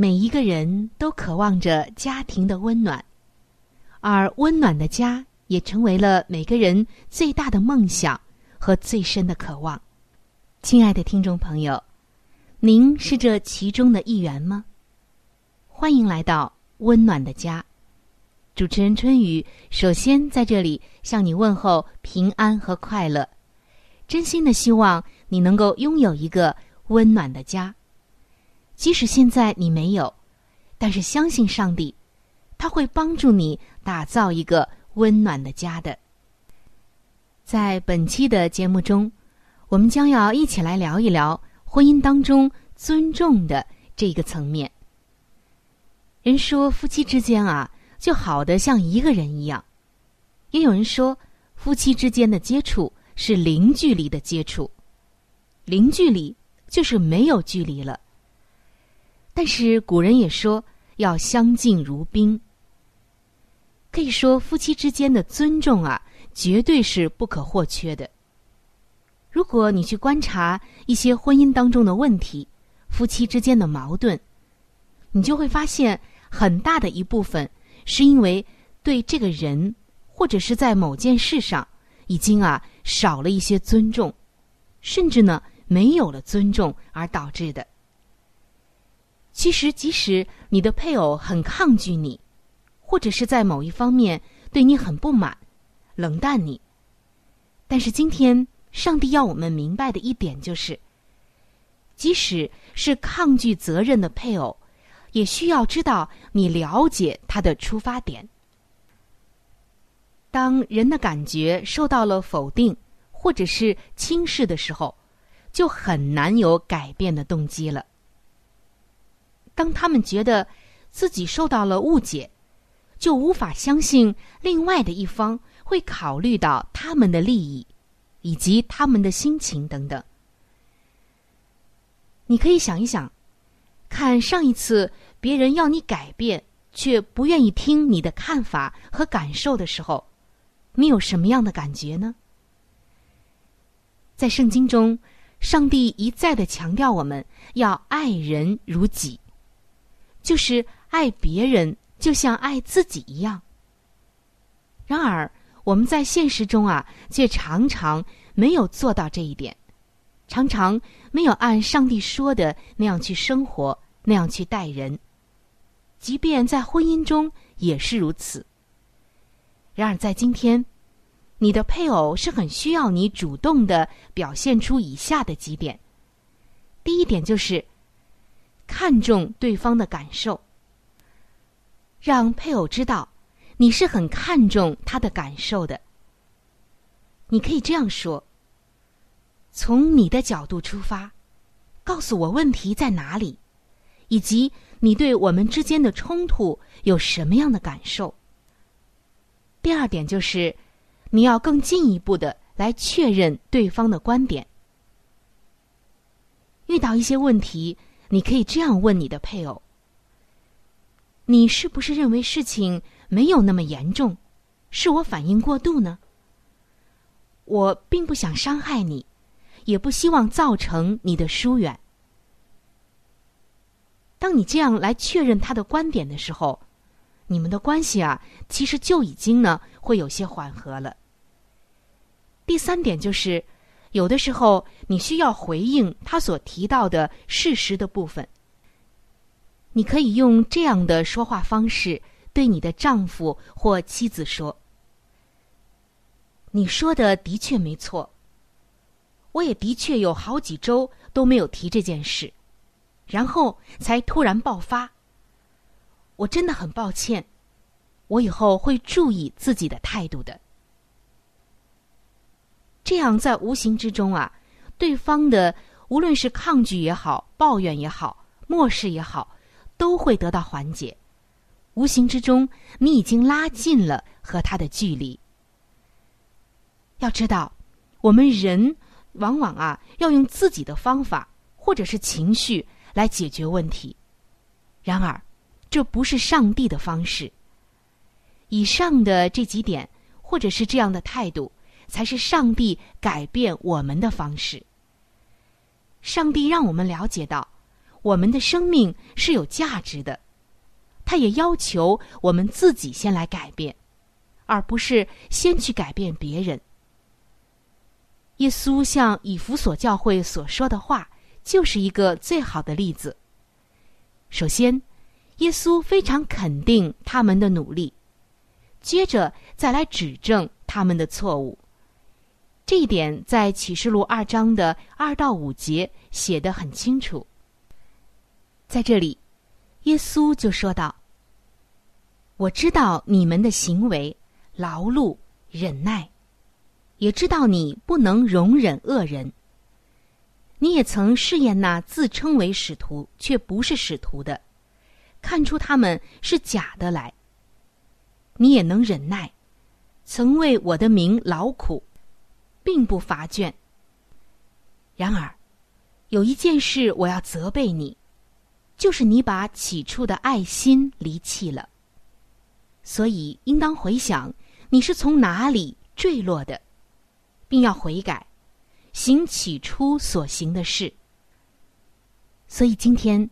每一个人都渴望着家庭的温暖，而温暖的家也成为了每个人最大的梦想和最深的渴望。亲爱的听众朋友，您是这其中的一员吗？欢迎来到温暖的家。主持人春雨首先在这里向你问候平安和快乐，真心的希望你能够拥有一个温暖的家。即使现在你没有，但是相信上帝，他会帮助你打造一个温暖的家的。在本期的节目中，我们将要一起来聊一聊婚姻当中尊重的这个层面。人说夫妻之间啊，就好的像一个人一样；也有人说，夫妻之间的接触是零距离的接触，零距离就是没有距离了。但是古人也说要相敬如宾，可以说夫妻之间的尊重啊，绝对是不可或缺的。如果你去观察一些婚姻当中的问题，夫妻之间的矛盾，你就会发现很大的一部分是因为对这个人或者是在某件事上已经啊少了一些尊重，甚至呢没有了尊重而导致的。其实，即使你的配偶很抗拒你，或者是在某一方面对你很不满、冷淡你，但是今天上帝要我们明白的一点就是，即使是抗拒责任的配偶，也需要知道你了解他的出发点。当人的感觉受到了否定或者是轻视的时候，就很难有改变的动机了。当他们觉得自己受到了误解，就无法相信另外的一方会考虑到他们的利益，以及他们的心情等等。你可以想一想，看上一次别人要你改变，却不愿意听你的看法和感受的时候，你有什么样的感觉呢？在圣经中，上帝一再的强调我们要爱人如己。就是爱别人，就像爱自己一样。然而，我们在现实中啊，却常常没有做到这一点，常常没有按上帝说的那样去生活，那样去待人。即便在婚姻中也是如此。然而，在今天，你的配偶是很需要你主动的表现出以下的几点。第一点就是。看重对方的感受，让配偶知道你是很看重他的感受的。你可以这样说：从你的角度出发，告诉我问题在哪里，以及你对我们之间的冲突有什么样的感受。第二点就是，你要更进一步的来确认对方的观点。遇到一些问题。你可以这样问你的配偶：“你是不是认为事情没有那么严重？是我反应过度呢？我并不想伤害你，也不希望造成你的疏远。”当你这样来确认他的观点的时候，你们的关系啊，其实就已经呢会有些缓和了。第三点就是。有的时候，你需要回应他所提到的事实的部分。你可以用这样的说话方式对你的丈夫或妻子说：“你说的的确没错，我也的确有好几周都没有提这件事，然后才突然爆发。我真的很抱歉，我以后会注意自己的态度的。”这样，在无形之中啊，对方的无论是抗拒也好、抱怨也好、漠视也好，都会得到缓解。无形之中，你已经拉近了和他的距离。要知道，我们人往往啊，要用自己的方法或者是情绪来解决问题。然而，这不是上帝的方式。以上的这几点，或者是这样的态度。才是上帝改变我们的方式。上帝让我们了解到，我们的生命是有价值的，他也要求我们自己先来改变，而不是先去改变别人。耶稣向以弗所教会所说的话，就是一个最好的例子。首先，耶稣非常肯定他们的努力，接着再来指正他们的错误。这一点在启示录二章的二到五节写得很清楚。在这里，耶稣就说道：“我知道你们的行为，劳碌忍耐，也知道你不能容忍恶人。你也曾试验那自称为使徒却不是使徒的，看出他们是假的来。你也能忍耐，曾为我的名劳苦。”并不乏倦。然而，有一件事我要责备你，就是你把起初的爱心离弃了。所以，应当回想你是从哪里坠落的，并要悔改，行起初所行的事。所以，今天，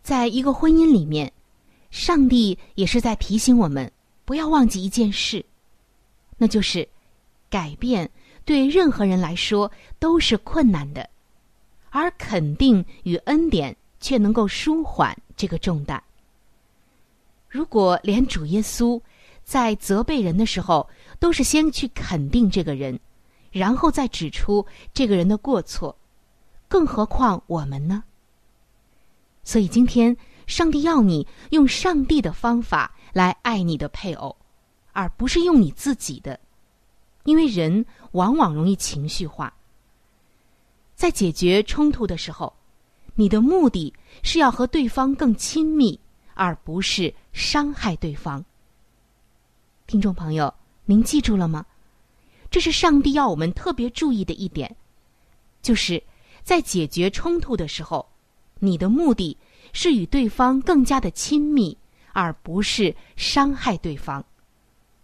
在一个婚姻里面，上帝也是在提醒我们，不要忘记一件事，那就是改变。对任何人来说都是困难的，而肯定与恩典却能够舒缓这个重担。如果连主耶稣在责备人的时候都是先去肯定这个人，然后再指出这个人的过错，更何况我们呢？所以今天，上帝要你用上帝的方法来爱你的配偶，而不是用你自己的。因为人往往容易情绪化，在解决冲突的时候，你的目的是要和对方更亲密，而不是伤害对方。听众朋友，您记住了吗？这是上帝要我们特别注意的一点，就是在解决冲突的时候，你的目的是与对方更加的亲密，而不是伤害对方。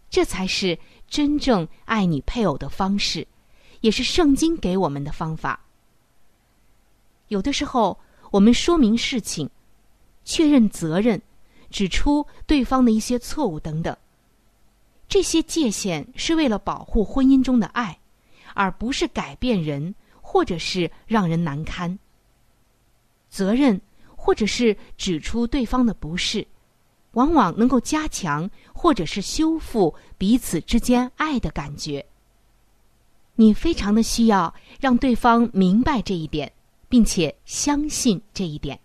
这才是。真正爱你配偶的方式，也是圣经给我们的方法。有的时候，我们说明事情、确认责任、指出对方的一些错误等等，这些界限是为了保护婚姻中的爱，而不是改变人或者是让人难堪。责任或者是指出对方的不是。往往能够加强或者是修复彼此之间爱的感觉。你非常的需要让对方明白这一点，并且相信这一点。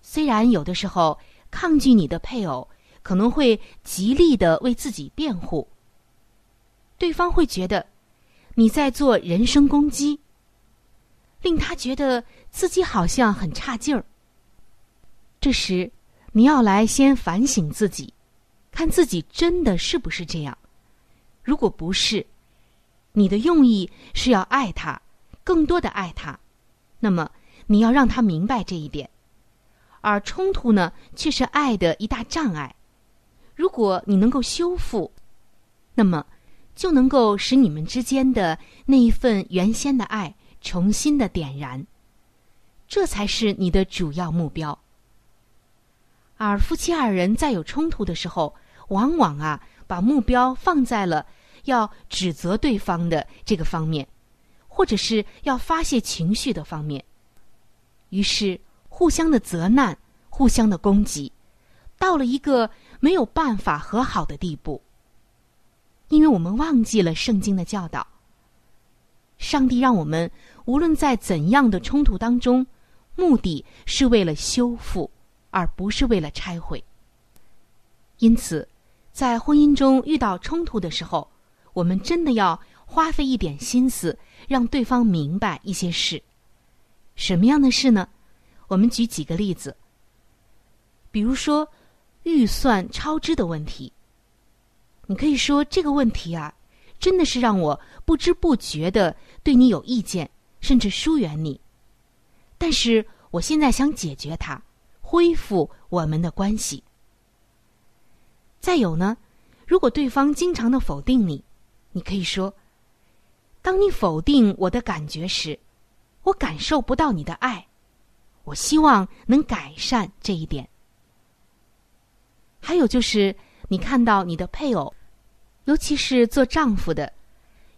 虽然有的时候抗拒你的配偶可能会极力的为自己辩护，对方会觉得你在做人身攻击，令他觉得自己好像很差劲儿。这时。你要来先反省自己，看自己真的是不是这样。如果不是，你的用意是要爱他，更多的爱他，那么你要让他明白这一点。而冲突呢，却是爱的一大障碍。如果你能够修复，那么就能够使你们之间的那一份原先的爱重新的点燃。这才是你的主要目标。而夫妻二人在有冲突的时候，往往啊，把目标放在了要指责对方的这个方面，或者是要发泄情绪的方面，于是。互相的责难，互相的攻击，到了一个没有办法和好的地步。因为我们忘记了圣经的教导。上帝让我们无论在怎样的冲突当中，目的是为了修复，而不是为了拆毁。因此，在婚姻中遇到冲突的时候，我们真的要花费一点心思，让对方明白一些事。什么样的事呢？我们举几个例子，比如说预算超支的问题。你可以说这个问题啊，真的是让我不知不觉的对你有意见，甚至疏远你。但是我现在想解决它，恢复我们的关系。再有呢，如果对方经常的否定你，你可以说：当你否定我的感觉时，我感受不到你的爱。我希望能改善这一点。还有就是，你看到你的配偶，尤其是做丈夫的，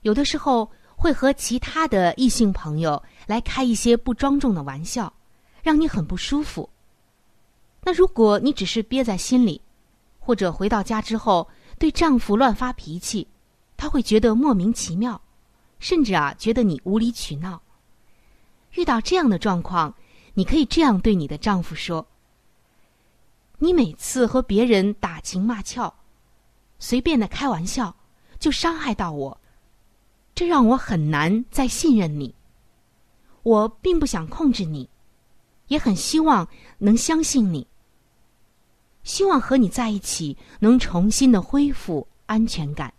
有的时候会和其他的异性朋友来开一些不庄重的玩笑，让你很不舒服。那如果你只是憋在心里，或者回到家之后对丈夫乱发脾气，他会觉得莫名其妙，甚至啊觉得你无理取闹。遇到这样的状况。你可以这样对你的丈夫说：“你每次和别人打情骂俏，随便的开玩笑，就伤害到我，这让我很难再信任你。我并不想控制你，也很希望能相信你，希望和你在一起能重新的恢复安全感。”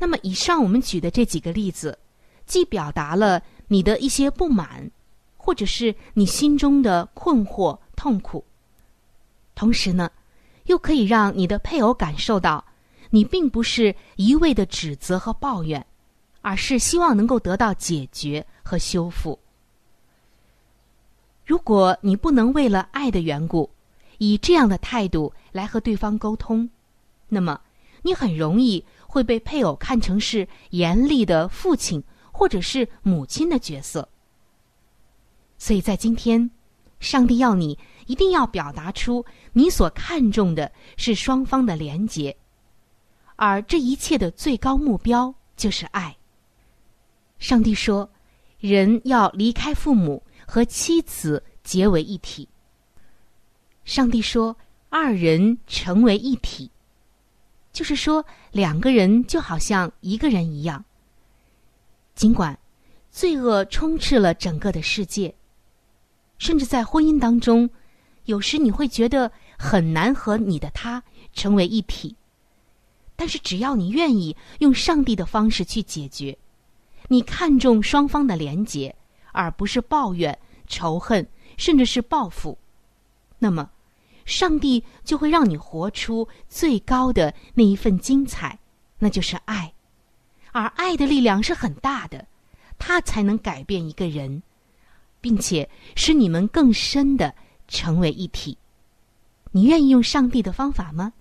那么，以上我们举的这几个例子，既表达了你的一些不满。或者是你心中的困惑、痛苦，同时呢，又可以让你的配偶感受到，你并不是一味的指责和抱怨，而是希望能够得到解决和修复。如果你不能为了爱的缘故，以这样的态度来和对方沟通，那么你很容易会被配偶看成是严厉的父亲或者是母亲的角色。所以在今天，上帝要你一定要表达出你所看重的是双方的连结，而这一切的最高目标就是爱。上帝说，人要离开父母和妻子结为一体。上帝说，二人成为一体，就是说两个人就好像一个人一样。尽管罪恶充斥了整个的世界。甚至在婚姻当中，有时你会觉得很难和你的他成为一体。但是只要你愿意用上帝的方式去解决，你看重双方的连结，而不是抱怨、仇恨，甚至是报复，那么，上帝就会让你活出最高的那一份精彩，那就是爱。而爱的力量是很大的，它才能改变一个人。并且使你们更深的成为一体，你愿意用上帝的方法吗？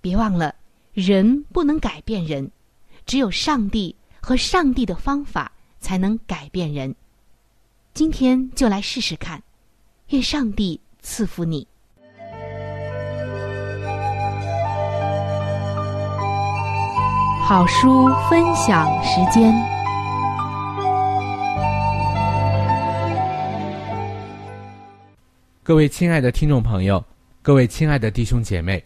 别忘了，人不能改变人，只有上帝和上帝的方法才能改变人。今天就来试试看，愿上帝赐福你。好书分享时间。各位亲爱的听众朋友，各位亲爱的弟兄姐妹，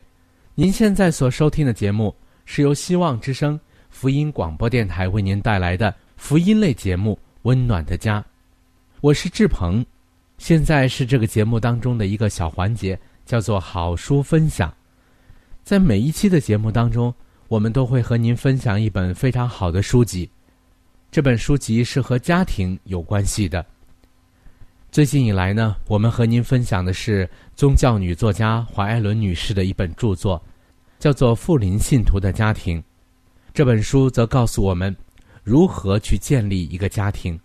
您现在所收听的节目是由希望之声福音广播电台为您带来的福音类节目《温暖的家》，我是志鹏。现在是这个节目当中的一个小环节，叫做好书分享。在每一期的节目当中，我们都会和您分享一本非常好的书籍，这本书籍是和家庭有关系的。最近以来呢，我们和您分享的是宗教女作家华艾伦女士的一本著作，叫做《富林信徒的家庭》。这本书则告诉我们如何去建立一个家庭。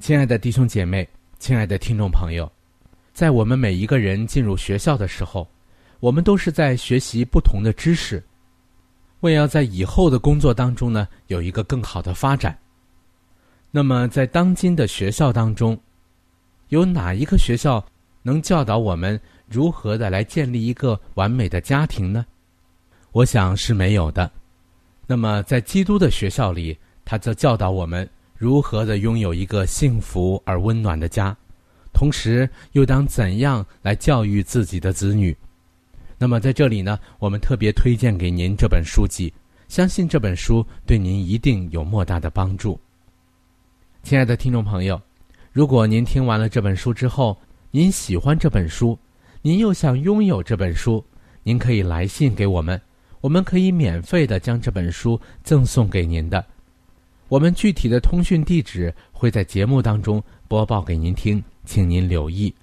亲爱的弟兄姐妹，亲爱的听众朋友，在我们每一个人进入学校的时候，我们都是在学习不同的知识，为要在以后的工作当中呢有一个更好的发展。那么，在当今的学校当中，有哪一个学校能教导我们如何的来建立一个完美的家庭呢？我想是没有的。那么，在基督的学校里，他则教导我们如何的拥有一个幸福而温暖的家，同时又当怎样来教育自己的子女。那么，在这里呢，我们特别推荐给您这本书籍，相信这本书对您一定有莫大的帮助。亲爱的听众朋友。如果您听完了这本书之后，您喜欢这本书，您又想拥有这本书，您可以来信给我们，我们可以免费的将这本书赠送给您的。我们具体的通讯地址会在节目当中播报给您听，请您留意。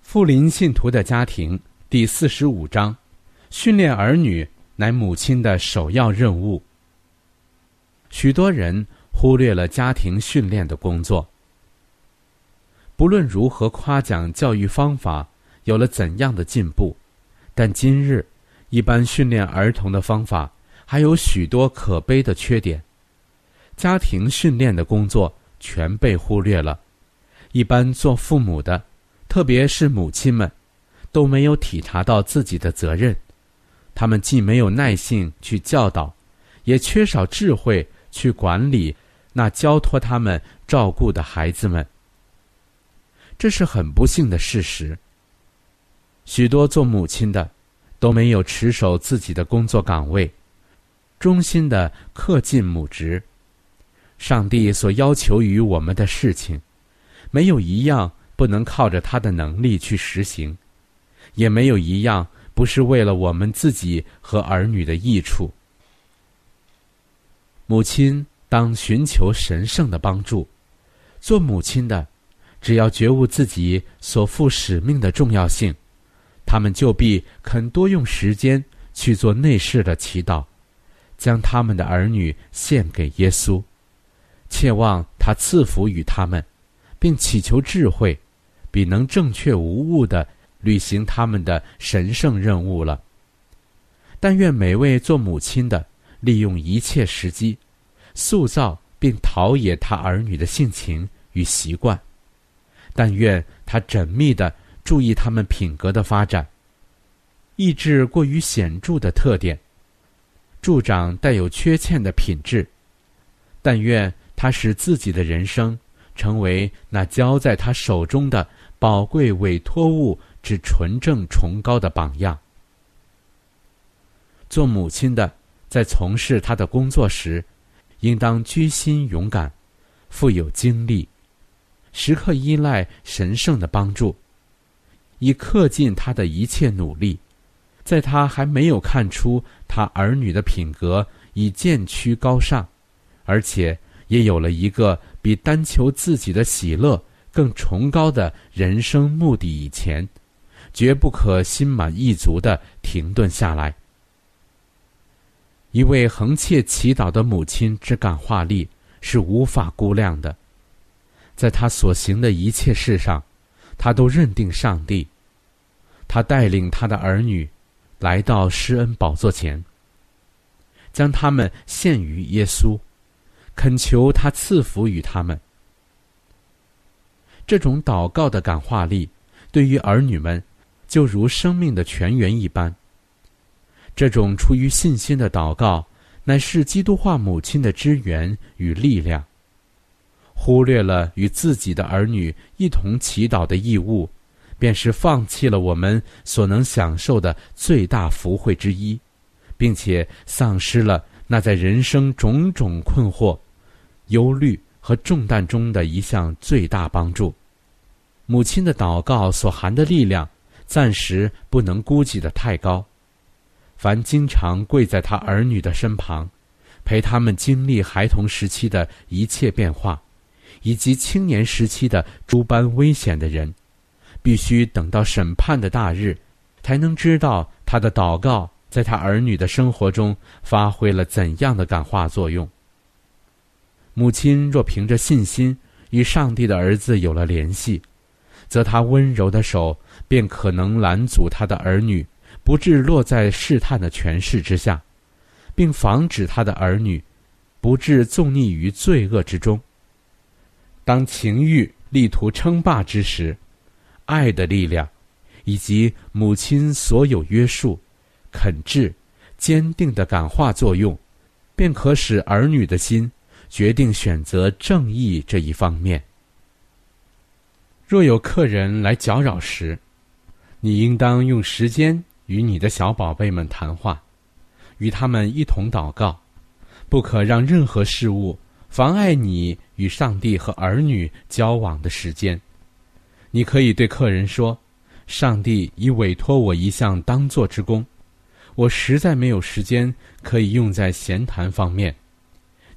富林信徒的家庭第四十五章：训练儿女乃母亲的首要任务。许多人忽略了家庭训练的工作。不论如何夸奖教育方法有了怎样的进步，但今日一般训练儿童的方法还有许多可悲的缺点。家庭训练的工作全被忽略了。一般做父母的，特别是母亲们，都没有体察到自己的责任。他们既没有耐性去教导，也缺少智慧去管理那交托他们照顾的孩子们。这是很不幸的事实。许多做母亲的都没有持守自己的工作岗位，忠心的恪尽母职。上帝所要求于我们的事情，没有一样不能靠着他的能力去实行，也没有一样不是为了我们自己和儿女的益处。母亲当寻求神圣的帮助，做母亲的。只要觉悟自己所负使命的重要性，他们就必肯多用时间去做内侍的祈祷，将他们的儿女献给耶稣，切望他赐福于他们，并祈求智慧，比能正确无误的履行他们的神圣任务了。但愿每位做母亲的利用一切时机，塑造并陶冶他儿女的性情与习惯。但愿他缜密的注意他们品格的发展，抑制过于显著的特点，助长带有缺陷的品质。但愿他使自己的人生成为那交在他手中的宝贵委托物之纯正崇高的榜样。做母亲的在从事他的工作时，应当居心勇敢，富有精力。时刻依赖神圣的帮助，以恪尽他的一切努力，在他还没有看出他儿女的品格已渐趋高尚，而且也有了一个比单求自己的喜乐更崇高的人生目的以前，绝不可心满意足的停顿下来。一位横切祈祷的母亲之感化力是无法估量的。在他所行的一切事上，他都认定上帝。他带领他的儿女来到施恩宝座前，将他们献于耶稣，恳求他赐福于他们。这种祷告的感化力，对于儿女们，就如生命的泉源一般。这种出于信心的祷告，乃是基督化母亲的支援与力量。忽略了与自己的儿女一同祈祷的义务，便是放弃了我们所能享受的最大福惠之一，并且丧失了那在人生种种困惑、忧虑和重担中的一项最大帮助。母亲的祷告所含的力量，暂时不能估计的太高。凡经常跪在他儿女的身旁，陪他们经历孩童时期的一切变化。以及青年时期的诸般危险的人，必须等到审判的大日，才能知道他的祷告在他儿女的生活中发挥了怎样的感化作用。母亲若凭着信心与上帝的儿子有了联系，则他温柔的手便可能拦阻他的儿女不致落在试探的权势之下，并防止他的儿女不至纵溺于罪恶之中。当情欲力图称霸之时，爱的力量，以及母亲所有约束、肯制、坚定的感化作用，便可使儿女的心决定选择正义这一方面。若有客人来搅扰时，你应当用时间与你的小宝贝们谈话，与他们一同祷告，不可让任何事物。妨碍你与上帝和儿女交往的时间，你可以对客人说：“上帝已委托我一项当做之功，我实在没有时间可以用在闲谈方面。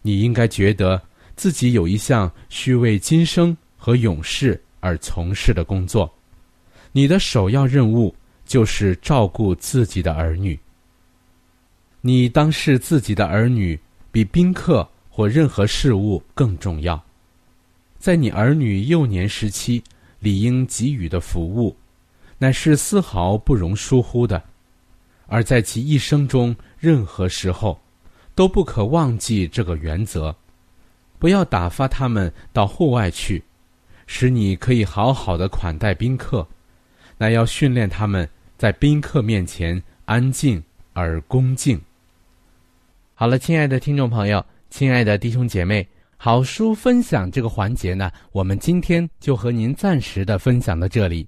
你应该觉得自己有一项需为今生和永世而从事的工作，你的首要任务就是照顾自己的儿女。你当视自己的儿女比宾客。”或任何事物更重要，在你儿女幼年时期理应给予的服务，乃是丝毫不容疏忽的；而在其一生中任何时候，都不可忘记这个原则。不要打发他们到户外去，使你可以好好的款待宾客，那要训练他们在宾客面前安静而恭敬。好了，亲爱的听众朋友。亲爱的弟兄姐妹，好书分享这个环节呢，我们今天就和您暂时的分享到这里。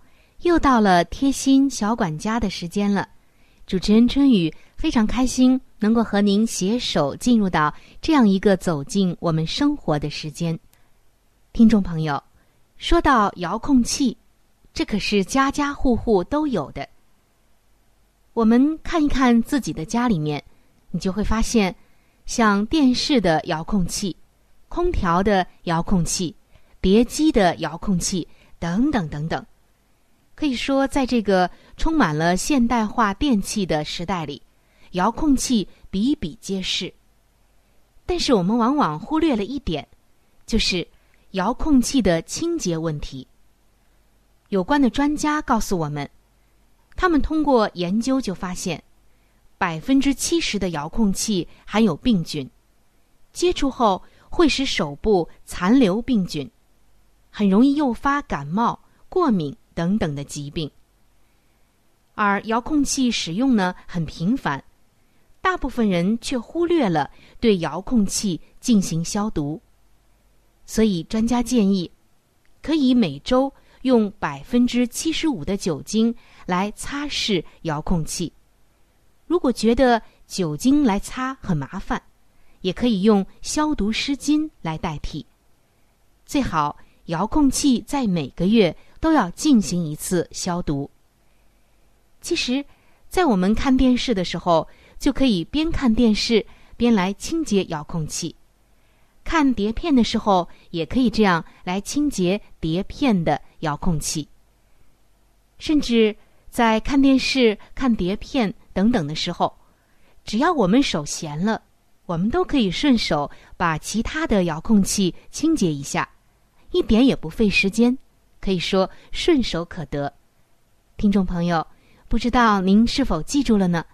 又到了贴心小管家的时间了。主持人春雨非常开心能够和您携手进入到这样一个走进我们生活的时间。听众朋友，说到遥控器，这可是家家户户都有的。我们看一看自己的家里面，你就会发现，像电视的遥控器、空调的遥控器、碟机的遥控器等等等等。可以说，在这个充满了现代化电器的时代里，遥控器比比皆是。但是我们往往忽略了一点，就是遥控器的清洁问题。有关的专家告诉我们。他们通过研究就发现，百分之七十的遥控器含有病菌，接触后会使手部残留病菌，很容易诱发感冒、过敏等等的疾病。而遥控器使用呢很频繁，大部分人却忽略了对遥控器进行消毒，所以专家建议，可以每周用百分之七十五的酒精。来擦拭遥控器。如果觉得酒精来擦很麻烦，也可以用消毒湿巾来代替。最好遥控器在每个月都要进行一次消毒。其实，在我们看电视的时候，就可以边看电视边来清洁遥控器；看碟片的时候，也可以这样来清洁碟片的遥控器。甚至。在看电视、看碟片等等的时候，只要我们手闲了，我们都可以顺手把其他的遥控器清洁一下，一点也不费时间，可以说顺手可得。听众朋友，不知道您是否记住了呢？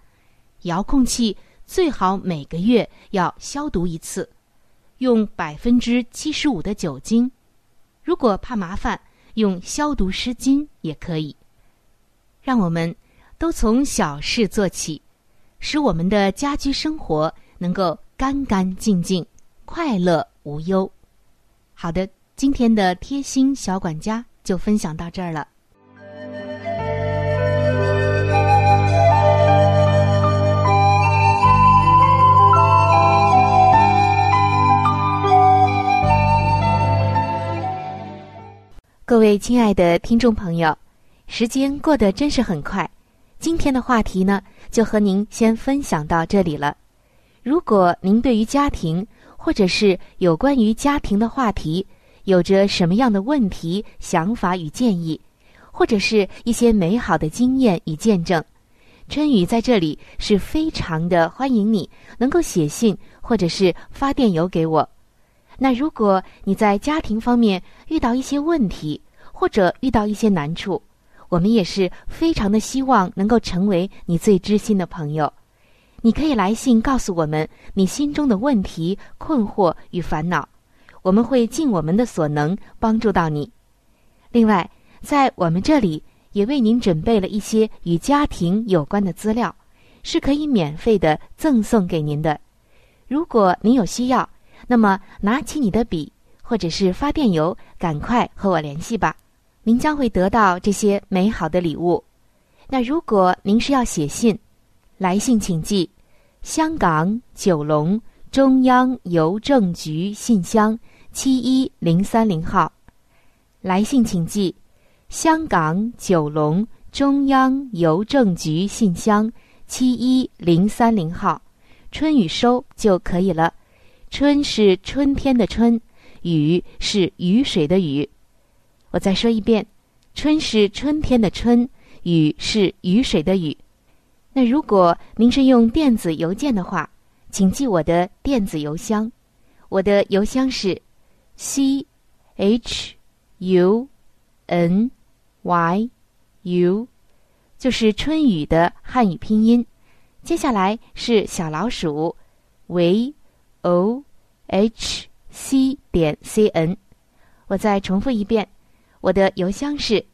遥控器最好每个月要消毒一次，用百分之七十五的酒精。如果怕麻烦，用消毒湿巾也可以。让我们都从小事做起，使我们的家居生活能够干干净净、快乐无忧。好的，今天的贴心小管家就分享到这儿了。各位亲爱的听众朋友，时间过得真是很快。今天的话题呢，就和您先分享到这里了。如果您对于家庭，或者是有关于家庭的话题，有着什么样的问题、想法与建议，或者是一些美好的经验与见证，春雨在这里是非常的欢迎你能够写信或者是发电邮给我。那如果你在家庭方面遇到一些问题，或者遇到一些难处，我们也是非常的希望能够成为你最知心的朋友。你可以来信告诉我们你心中的问题、困惑与烦恼，我们会尽我们的所能帮助到你。另外，在我们这里也为您准备了一些与家庭有关的资料，是可以免费的赠送给您的。如果您有需要。那么，拿起你的笔，或者是发电邮，赶快和我联系吧。您将会得到这些美好的礼物。那如果您是要写信，来信请寄香港九龙中央邮政局信箱七一零三零号。来信请寄香港九龙中央邮政局信箱七一零三零号，春雨收就可以了。春是春天的春，雨是雨水的雨。我再说一遍，春是春天的春，雨是雨水的雨。那如果您是用电子邮件的话，请记我的电子邮箱，我的邮箱是 c h u n y u，就是春雨的汉语拼音。接下来是小老鼠 v。o h c 点 c n，我再重复一遍，我的邮箱是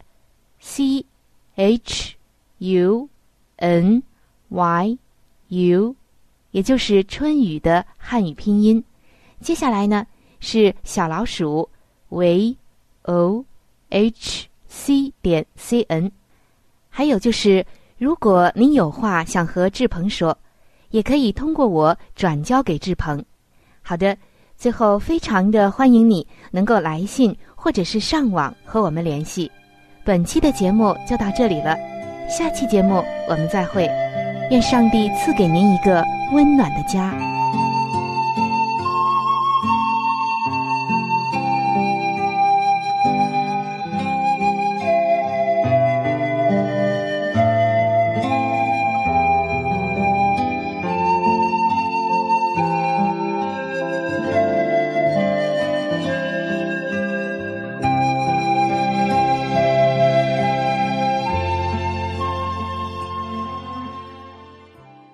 c h u n y u，也就是春雨的汉语拼音。接下来呢是小老鼠 v o h c 点 c n，还有就是，如果您有话想和志鹏说，也可以通过我转交给志鹏。好的，最后非常的欢迎你能够来信或者是上网和我们联系。本期的节目就到这里了，下期节目我们再会。愿上帝赐给您一个温暖的家。